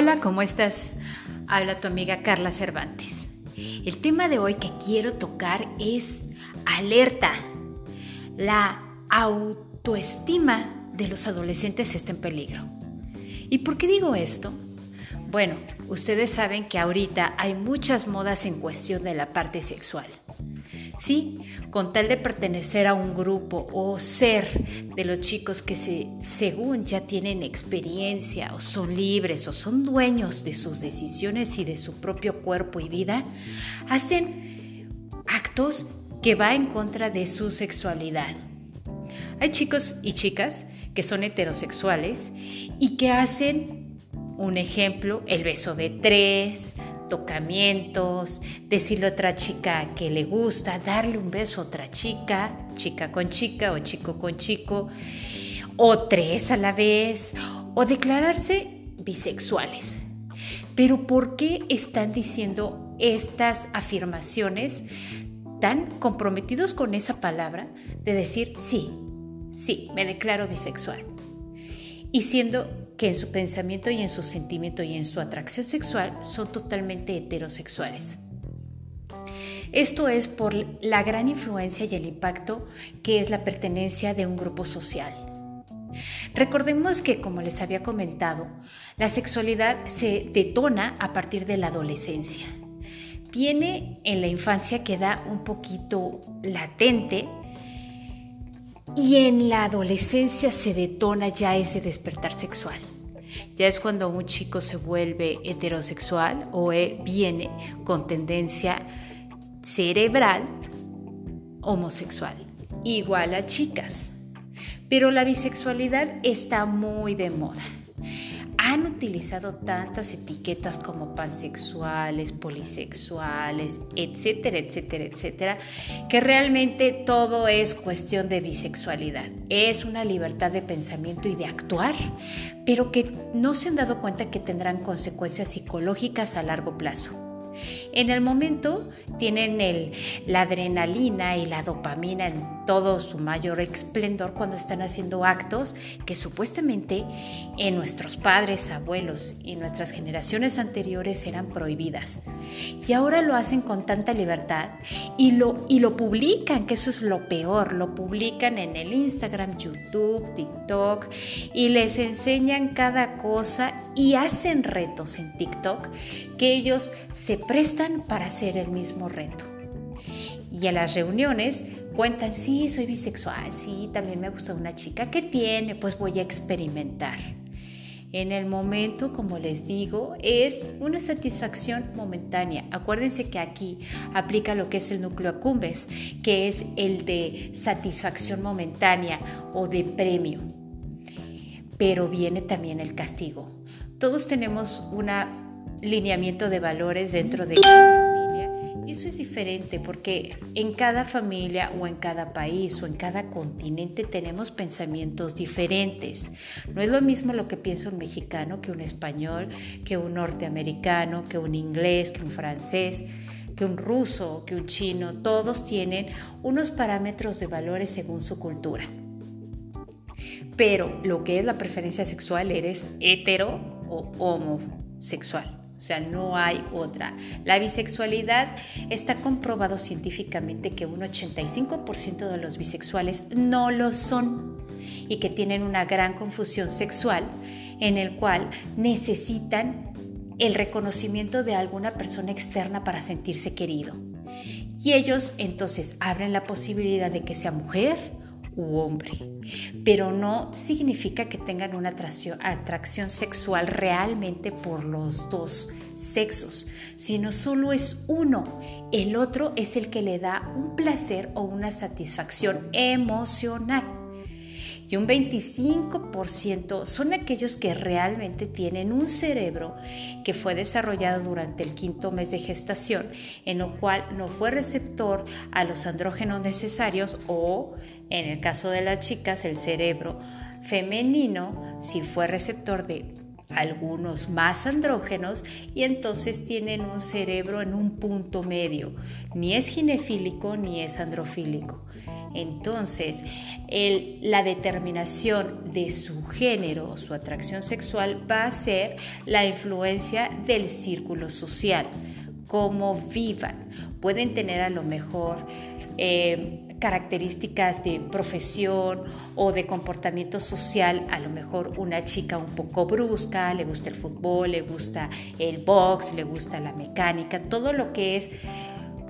Hola, ¿cómo estás? Habla tu amiga Carla Cervantes. El tema de hoy que quiero tocar es alerta. La autoestima de los adolescentes está en peligro. ¿Y por qué digo esto? Bueno, ustedes saben que ahorita hay muchas modas en cuestión de la parte sexual. Sí, con tal de pertenecer a un grupo o ser de los chicos que se, según ya tienen experiencia o son libres o son dueños de sus decisiones y de su propio cuerpo y vida, hacen actos que va en contra de su sexualidad. Hay chicos y chicas que son heterosexuales y que hacen, un ejemplo, el beso de tres, tocamientos, decirle a otra chica que le gusta, darle un beso a otra chica, chica con chica o chico con chico, o tres a la vez, o declararse bisexuales. Pero ¿por qué están diciendo estas afirmaciones tan comprometidos con esa palabra de decir sí, sí, me declaro bisexual? Y siendo que en su pensamiento y en su sentimiento y en su atracción sexual son totalmente heterosexuales. Esto es por la gran influencia y el impacto que es la pertenencia de un grupo social. Recordemos que, como les había comentado, la sexualidad se detona a partir de la adolescencia. Viene en la infancia, queda un poquito latente y en la adolescencia se detona ya ese despertar sexual. Ya es cuando un chico se vuelve heterosexual o e, viene con tendencia cerebral homosexual, igual a chicas. Pero la bisexualidad está muy de moda han utilizado tantas etiquetas como pansexuales, polisexuales, etcétera, etcétera, etcétera, que realmente todo es cuestión de bisexualidad. Es una libertad de pensamiento y de actuar, pero que no se han dado cuenta que tendrán consecuencias psicológicas a largo plazo. En el momento tienen la adrenalina y la dopamina en todo su mayor esplendor cuando están haciendo actos que supuestamente en nuestros padres, abuelos y nuestras generaciones anteriores eran prohibidas. Y ahora lo hacen con tanta libertad y lo, y lo publican, que eso es lo peor, lo publican en el Instagram, YouTube, TikTok y les enseñan cada cosa y hacen retos en TikTok que ellos se prestan para hacer el mismo reto. Y a las reuniones cuentan, sí, soy bisexual, sí, también me gusta una chica que tiene, pues voy a experimentar. En el momento, como les digo, es una satisfacción momentánea. Acuérdense que aquí aplica lo que es el núcleo accumbens, que es el de satisfacción momentánea o de premio. Pero viene también el castigo. Todos tenemos un lineamiento de valores dentro de cada familia y eso es diferente porque en cada familia o en cada país o en cada continente tenemos pensamientos diferentes. No es lo mismo lo que piensa un mexicano que un español, que un norteamericano, que un inglés, que un francés que un ruso, que un chino, todos tienen unos parámetros de valores según su cultura. Pero lo que es la preferencia sexual, eres hetero o homosexual. O sea, no hay otra. La bisexualidad está comprobado científicamente que un 85% de los bisexuales no lo son y que tienen una gran confusión sexual en el cual necesitan el reconocimiento de alguna persona externa para sentirse querido. Y ellos entonces abren la posibilidad de que sea mujer hombre, pero no significa que tengan una atracción, atracción sexual realmente por los dos sexos, sino solo es uno. El otro es el que le da un placer o una satisfacción emocional y un 25% son aquellos que realmente tienen un cerebro que fue desarrollado durante el quinto mes de gestación, en lo cual no fue receptor a los andrógenos necesarios o, en el caso de las chicas, el cerebro femenino sí fue receptor de algunos más andrógenos y entonces tienen un cerebro en un punto medio, ni es ginefílico ni es androfílico. Entonces, la determinación de su género, su atracción sexual, va a ser la influencia del círculo social, cómo vivan. Pueden tener a lo mejor eh, características de profesión o de comportamiento social, a lo mejor una chica un poco brusca, le gusta el fútbol, le gusta el box, le gusta la mecánica, todo lo que es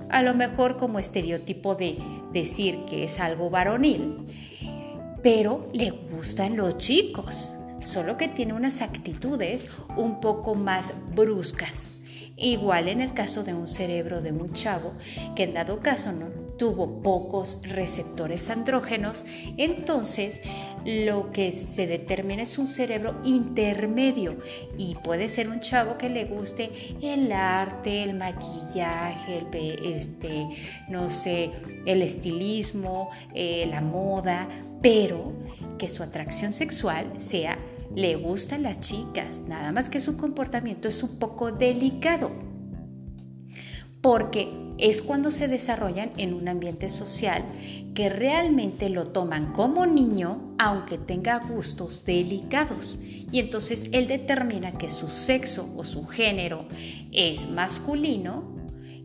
a lo mejor como estereotipo de decir que es algo varonil, pero le gustan los chicos, solo que tiene unas actitudes un poco más bruscas. Igual en el caso de un cerebro de un chavo que en dado caso no tuvo pocos receptores andrógenos, entonces lo que se determina es un cerebro intermedio y puede ser un chavo que le guste el arte, el maquillaje, el, este, no sé, el estilismo, eh, la moda, pero que su atracción sexual sea le gustan las chicas, nada más que su comportamiento es un poco delicado, porque es cuando se desarrollan en un ambiente social que realmente lo toman como niño, aunque tenga gustos delicados. Y entonces él determina que su sexo o su género es masculino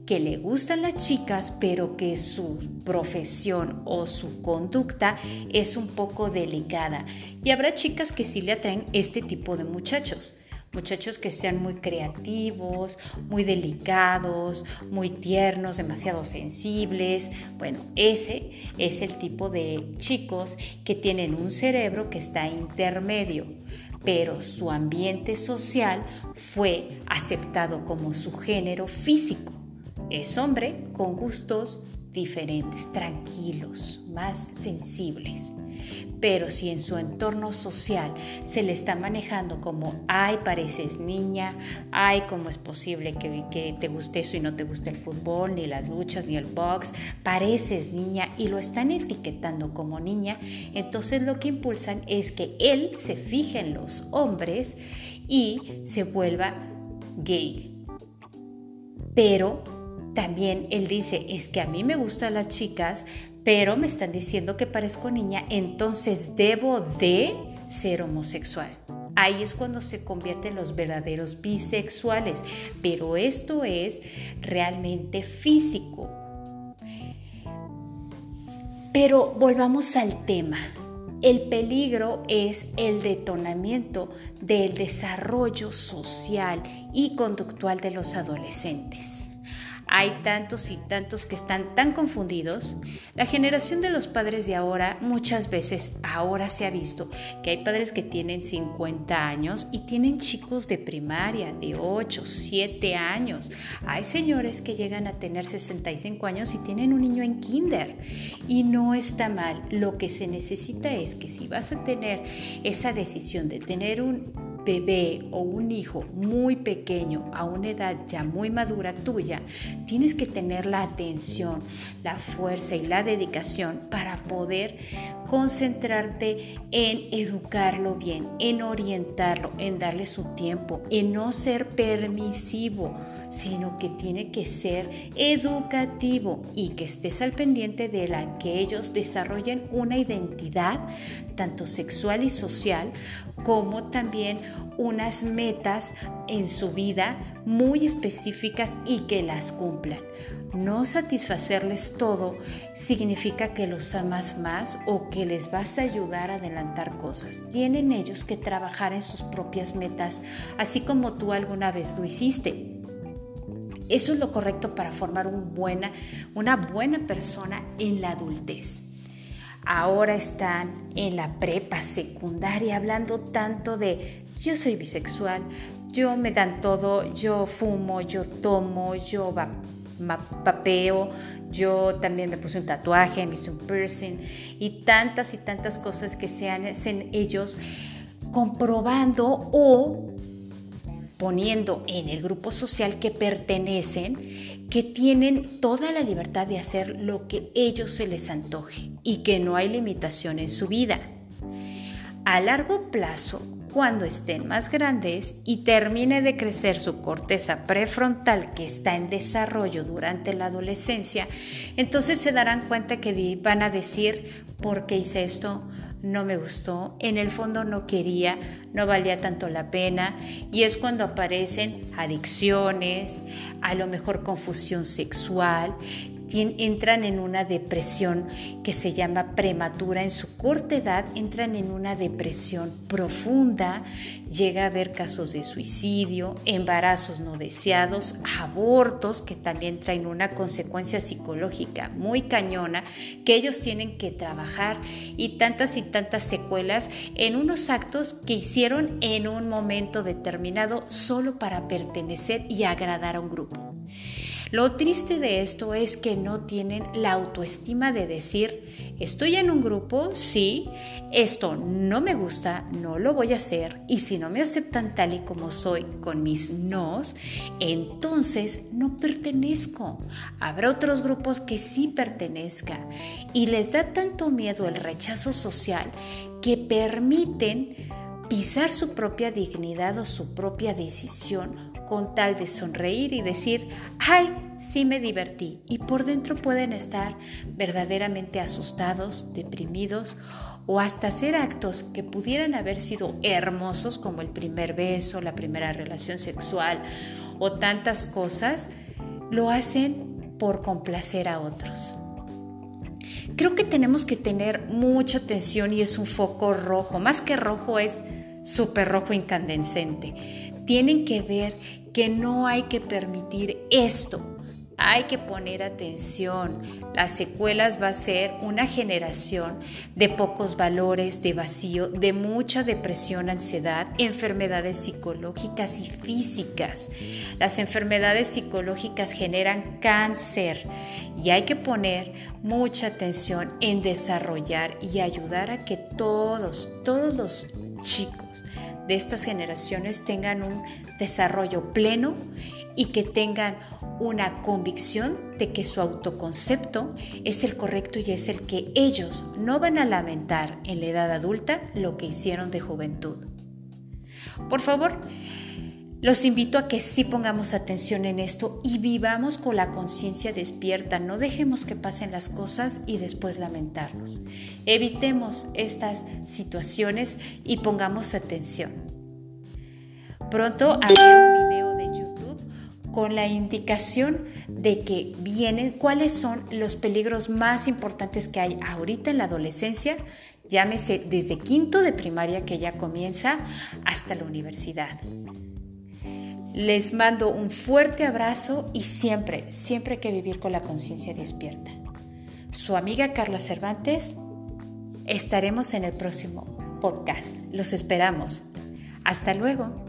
que le gustan las chicas, pero que su profesión o su conducta es un poco delicada. Y habrá chicas que sí le atraen este tipo de muchachos. Muchachos que sean muy creativos, muy delicados, muy tiernos, demasiado sensibles. Bueno, ese es el tipo de chicos que tienen un cerebro que está intermedio, pero su ambiente social fue aceptado como su género físico. Es hombre con gustos diferentes, tranquilos, más sensibles. Pero si en su entorno social se le está manejando como, ay, pareces niña, ay, cómo es posible que, que, te guste eso y no te guste el fútbol, ni las luchas, ni el box, pareces niña y lo están etiquetando como niña, entonces lo que impulsan es que él se fije en los hombres y se vuelva gay. Pero también él dice, es que a mí me gustan las chicas, pero me están diciendo que parezco niña, entonces debo de ser homosexual. Ahí es cuando se convierten los verdaderos bisexuales, pero esto es realmente físico. Pero volvamos al tema. El peligro es el detonamiento del desarrollo social y conductual de los adolescentes. Hay tantos y tantos que están tan confundidos. La generación de los padres de ahora, muchas veces, ahora se ha visto que hay padres que tienen 50 años y tienen chicos de primaria, de 8, 7 años. Hay señores que llegan a tener 65 años y tienen un niño en kinder. Y no está mal. Lo que se necesita es que si vas a tener esa decisión de tener un bebé o un hijo muy pequeño a una edad ya muy madura tuya, tienes que tener la atención, la fuerza y la dedicación para poder concentrarte en educarlo bien, en orientarlo, en darle su tiempo, en no ser permisivo sino que tiene que ser educativo y que estés al pendiente de la que ellos desarrollen una identidad tanto sexual y social como también unas metas en su vida muy específicas y que las cumplan. No satisfacerles todo significa que los amas más o que les vas a ayudar a adelantar cosas. Tienen ellos que trabajar en sus propias metas, así como tú alguna vez lo hiciste. Eso es lo correcto para formar una buena persona en la adultez. Ahora están en la prepa secundaria hablando tanto de yo soy bisexual, yo me dan todo, yo fumo, yo tomo, yo papeo, yo también me puse un tatuaje, me hice un piercing y tantas y tantas cosas que se hacen ellos comprobando o poniendo en el grupo social que pertenecen, que tienen toda la libertad de hacer lo que ellos se les antoje y que no hay limitación en su vida. A largo plazo, cuando estén más grandes y termine de crecer su corteza prefrontal que está en desarrollo durante la adolescencia, entonces se darán cuenta que van a decir, ¿por qué hice esto? no me gustó, en el fondo no quería, no valía tanto la pena y es cuando aparecen adicciones, a lo mejor confusión sexual, entran en una depresión que se llama prematura. En su corta edad entran en una depresión profunda, llega a haber casos de suicidio, embarazos no deseados, abortos que también traen una consecuencia psicológica muy cañona que ellos tienen que trabajar y tantas y tantas secuelas en unos actos que hicieron en un momento determinado solo para pertenecer y agradar a un grupo. Lo triste de esto es que no tienen la autoestima de decir, estoy en un grupo, sí, esto no me gusta, no lo voy a hacer, y si no me aceptan tal y como soy con mis nos, entonces no pertenezco. Habrá otros grupos que sí pertenezcan y les da tanto miedo el rechazo social que permiten pisar su propia dignidad o su propia decisión con tal de sonreír y decir, ay, sí me divertí. Y por dentro pueden estar verdaderamente asustados, deprimidos o hasta hacer actos que pudieran haber sido hermosos como el primer beso, la primera relación sexual o tantas cosas, lo hacen por complacer a otros. Creo que tenemos que tener mucha atención y es un foco rojo, más que rojo es súper rojo incandescente tienen que ver que no hay que permitir esto. Hay que poner atención. Las secuelas va a ser una generación de pocos valores, de vacío, de mucha depresión, ansiedad, enfermedades psicológicas y físicas. Las enfermedades psicológicas generan cáncer y hay que poner mucha atención en desarrollar y ayudar a que todos, todos los chicos de estas generaciones tengan un desarrollo pleno y que tengan una convicción de que su autoconcepto es el correcto y es el que ellos no van a lamentar en la edad adulta lo que hicieron de juventud. Por favor, los invito a que sí pongamos atención en esto y vivamos con la conciencia despierta. No dejemos que pasen las cosas y después lamentarnos. Evitemos estas situaciones y pongamos atención. Pronto haré un video de YouTube con la indicación de que vienen cuáles son los peligros más importantes que hay ahorita en la adolescencia, llámese desde quinto de primaria que ya comienza hasta la universidad. Les mando un fuerte abrazo y siempre, siempre hay que vivir con la conciencia despierta. Su amiga Carla Cervantes, estaremos en el próximo podcast. Los esperamos. Hasta luego.